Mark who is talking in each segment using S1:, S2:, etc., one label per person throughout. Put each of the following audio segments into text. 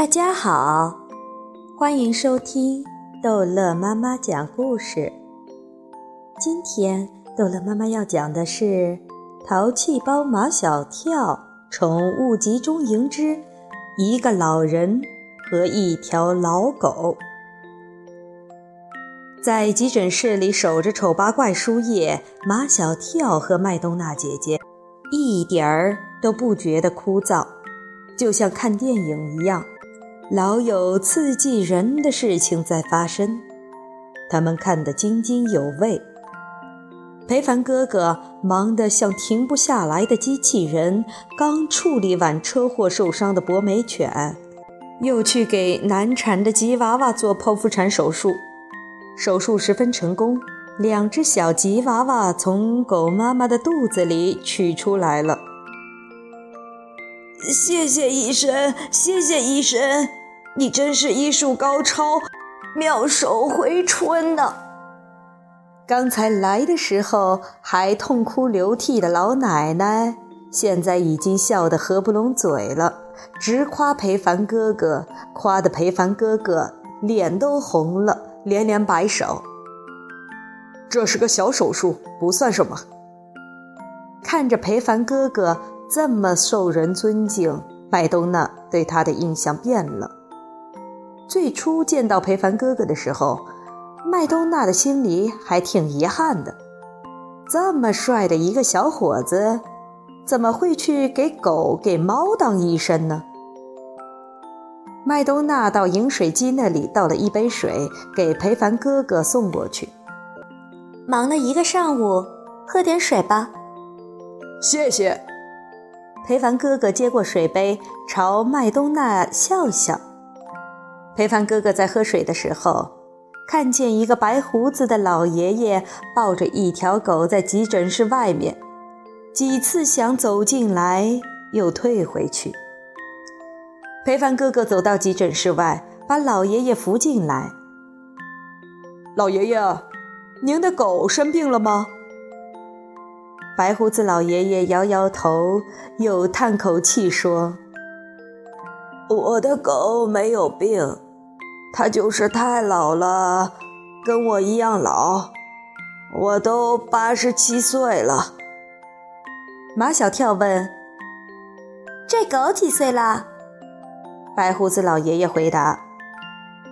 S1: 大家好，欢迎收听逗乐妈妈讲故事。今天逗乐妈妈要讲的是《淘气包马小跳》宠物集中营之一个老人和一条老狗。在急诊室里守着丑八怪输液，马小跳和麦冬娜姐姐一点儿都不觉得枯燥，就像看电影一样。老有刺激人的事情在发生，他们看得津津有味。裴凡哥哥忙得像停不下来的机器人，刚处理完车祸受伤的博美犬，又去给难产的吉娃娃做剖腹产手术。手术十分成功，两只小吉娃娃从狗妈妈的肚子里取出来了。
S2: 谢谢医生，谢谢医生。你真是医术高超，妙手回春呢！
S1: 刚才来的时候还痛哭流涕的老奶奶，现在已经笑得合不拢嘴了，直夸裴凡哥哥，夸得裴凡哥哥脸都红了，连连摆手。
S3: 这是个小手术，不算什么。
S1: 看着裴凡哥哥这么受人尊敬，麦冬娜对他的印象变了。最初见到裴凡哥哥的时候，麦冬娜的心里还挺遗憾的。这么帅的一个小伙子，怎么会去给狗、给猫当医生呢？麦冬娜到饮水机那里倒了一杯水，给裴凡哥哥送过去。
S4: 忙了一个上午，喝点水吧。
S3: 谢谢。
S1: 裴凡哥哥接过水杯，朝麦冬娜笑笑。裴凡哥哥在喝水的时候，看见一个白胡子的老爷爷抱着一条狗在急诊室外面，几次想走进来，又退回去。裴凡哥哥走到急诊室外，把老爷爷扶进来。
S3: 老爷爷，您的狗生病了吗？
S1: 白胡子老爷爷摇摇头，又叹口气说：“
S2: 我的狗没有病。”它就是太老了，跟我一样老，我都八十七岁了。
S1: 马小跳问：“
S4: 这狗几岁了？”
S1: 白胡子老爷爷回答：“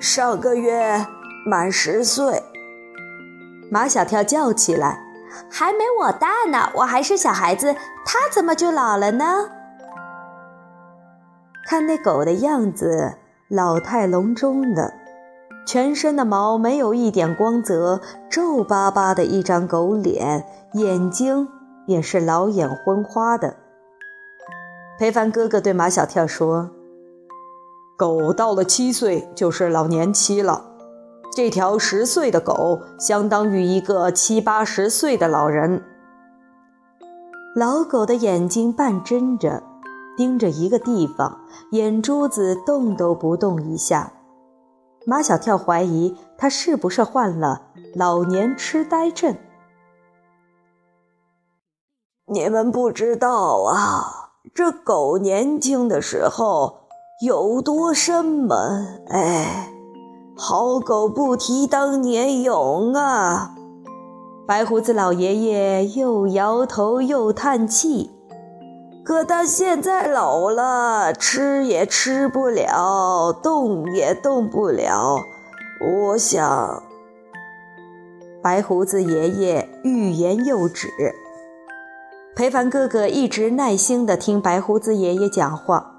S2: 上个月满十岁。”
S1: 马小跳叫起来：“
S4: 还没我大呢，我还是小孩子，它怎么就老了呢？”
S1: 看那狗的样子。老态龙钟的，全身的毛没有一点光泽，皱巴巴的一张狗脸，眼睛也是老眼昏花的。裴凡哥哥对马小跳说：“
S3: 狗到了七岁就是老年期了，这条十岁的狗相当于一个七八十岁的老人。”
S1: 老狗的眼睛半睁着。盯着一个地方，眼珠子动都不动一下。马小跳怀疑他是不是患了老年痴呆症。
S2: 你们不知道啊，这狗年轻的时候有多生猛！哎，好狗不提当年勇啊！
S1: 白胡子老爷爷又摇头又叹气。
S2: 可他现在老了，吃也吃不了，动也动不了。我想，
S1: 白胡子爷爷欲言又止。裴凡哥哥一直耐心地听白胡子爷爷讲话。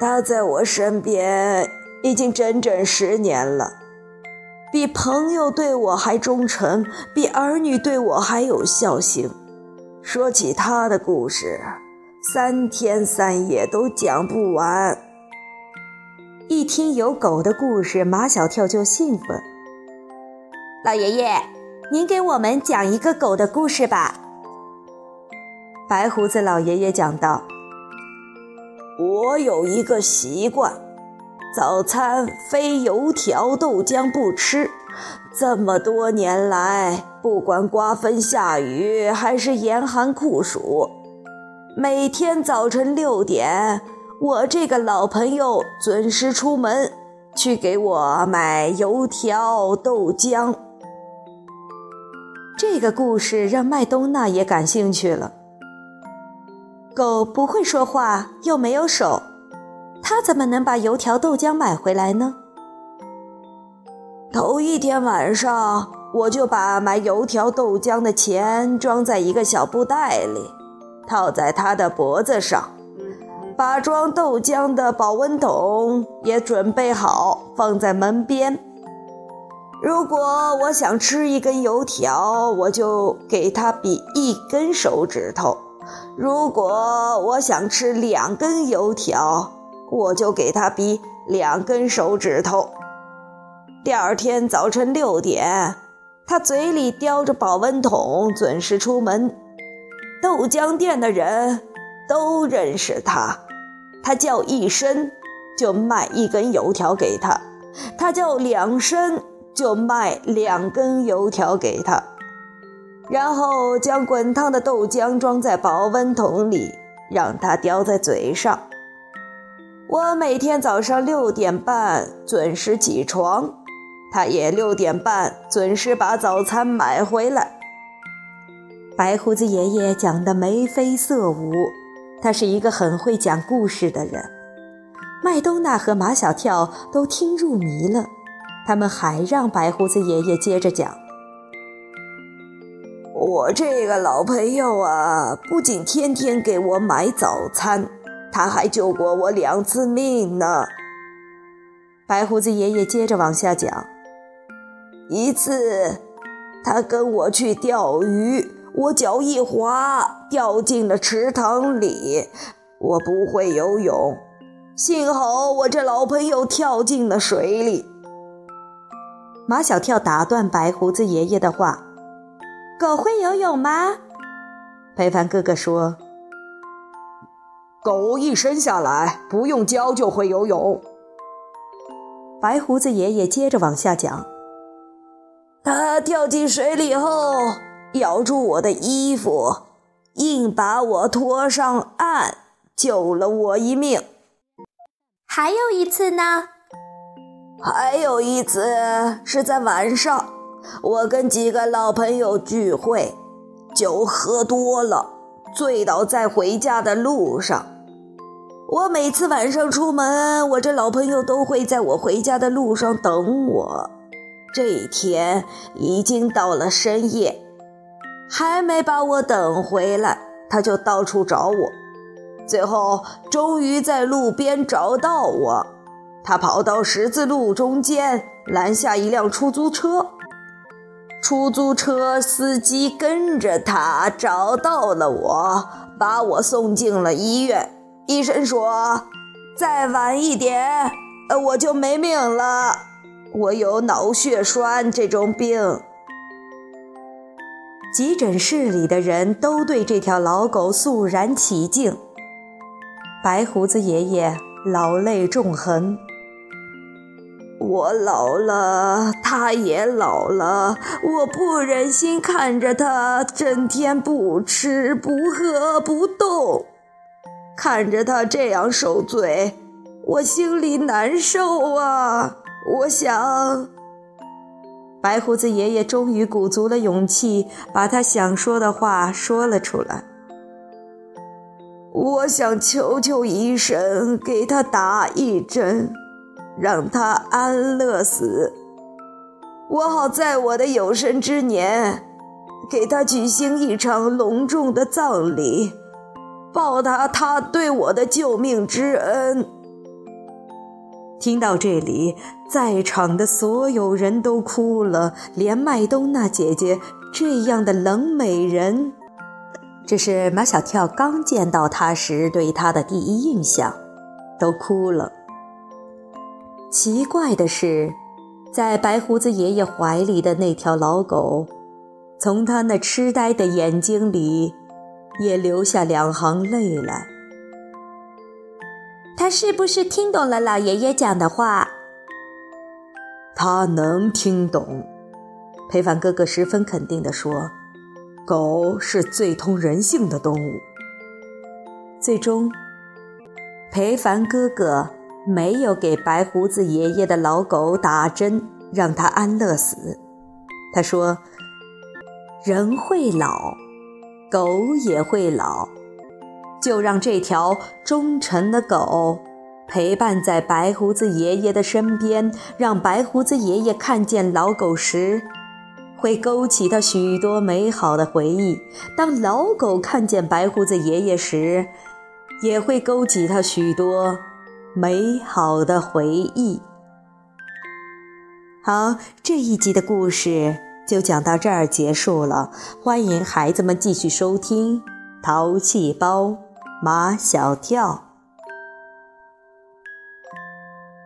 S2: 他在我身边已经整整十年了，比朋友对我还忠诚，比儿女对我还有孝心。说起他的故事，三天三夜都讲不完。
S1: 一听有狗的故事，马小跳就兴奋。
S4: 老爷爷，您给我们讲一个狗的故事吧。
S1: 白胡子老爷爷讲道：“
S2: 我有一个习惯，早餐非油条豆浆不吃。”这么多年来，不管刮风下雨还是严寒酷暑，每天早晨六点，我这个老朋友准时出门去给我买油条、豆浆。
S1: 这个故事让麦冬娜也感兴趣了。狗不会说话，又没有手，它怎么能把油条、豆浆买回来呢？
S2: 头一天晚上，我就把买油条、豆浆的钱装在一个小布袋里，套在他的脖子上。把装豆浆的保温桶也准备好，放在门边。如果我想吃一根油条，我就给他比一根手指头；如果我想吃两根油条，我就给他比两根手指头。第二天早晨六点，他嘴里叼着保温桶，准时出门。豆浆店的人都认识他。他叫一声，就卖一根油条给他；他叫两声，就卖两根油条给他。然后将滚烫的豆浆装在保温桶里，让它叼在嘴上。我每天早上六点半准时起床，他也六点半准时把早餐买回来。
S1: 白胡子爷爷讲的眉飞色舞。他是一个很会讲故事的人，麦冬娜和马小跳都听入迷了。他们还让白胡子爷爷接着讲：“
S2: 我这个老朋友啊，不仅天天给我买早餐，他还救过我两次命呢。”
S1: 白胡子爷爷接着往下讲：“
S2: 一次，他跟我去钓鱼。”我脚一滑，掉进了池塘里。我不会游泳，幸好我这老朋友跳进了水里。
S1: 马小跳打断白胡子爷爷的话：“狗会游泳吗？”裴凡哥哥说：“
S3: 狗一生下来不用教就会游泳。”
S1: 白胡子爷爷接着往下讲：“
S2: 他跳进水里后。”咬住我的衣服，硬把我拖上岸，救了我一命。
S4: 还有一次呢？
S2: 还有一次是在晚上，我跟几个老朋友聚会，酒喝多了，醉倒在回家的路上。我每次晚上出门，我这老朋友都会在我回家的路上等我。这一天已经到了深夜。还没把我等回来，他就到处找我，最后终于在路边找到我。他跑到十字路中间，拦下一辆出租车。出租车司机跟着他找到了我，把我送进了医院。医生说，再晚一点，呃，我就没命了。我有脑血栓这种病。
S1: 急诊室里的人都对这条老狗肃然起敬。白胡子爷爷老泪纵横。
S2: 我老了，他也老了，我不忍心看着他整天不吃不喝不动，看着他这样受罪，我心里难受啊！我想。
S1: 白胡子爷爷终于鼓足了勇气，把他想说的话说了出来。
S2: 我想求求医生给他打一针，让他安乐死，我好在我的有生之年给他举行一场隆重的葬礼，报答他对我的救命之恩。
S1: 听到这里，在场的所有人都哭了，连麦冬娜姐姐这样的冷美人，这是马小跳刚见到她时对她的第一印象，都哭了。奇怪的是，在白胡子爷爷怀里的那条老狗，从他那痴呆的眼睛里，也流下两行泪来。
S4: 是不是听懂了老爷爷讲的话？
S3: 他能听懂。裴凡哥哥十分肯定地说：“狗是最通人性的动物。”
S1: 最终，裴凡哥哥没有给白胡子爷爷的老狗打针，让它安乐死。他说：“人会老，狗也会老，就让这条忠诚的狗陪伴在白胡子爷爷的身边，让白胡子爷爷看见老狗时。”会勾起他许多美好的回忆。当老狗看见白胡子爷爷时，也会勾起他许多美好的回忆。好，这一集的故事就讲到这儿结束了。欢迎孩子们继续收听《淘气包马小跳》。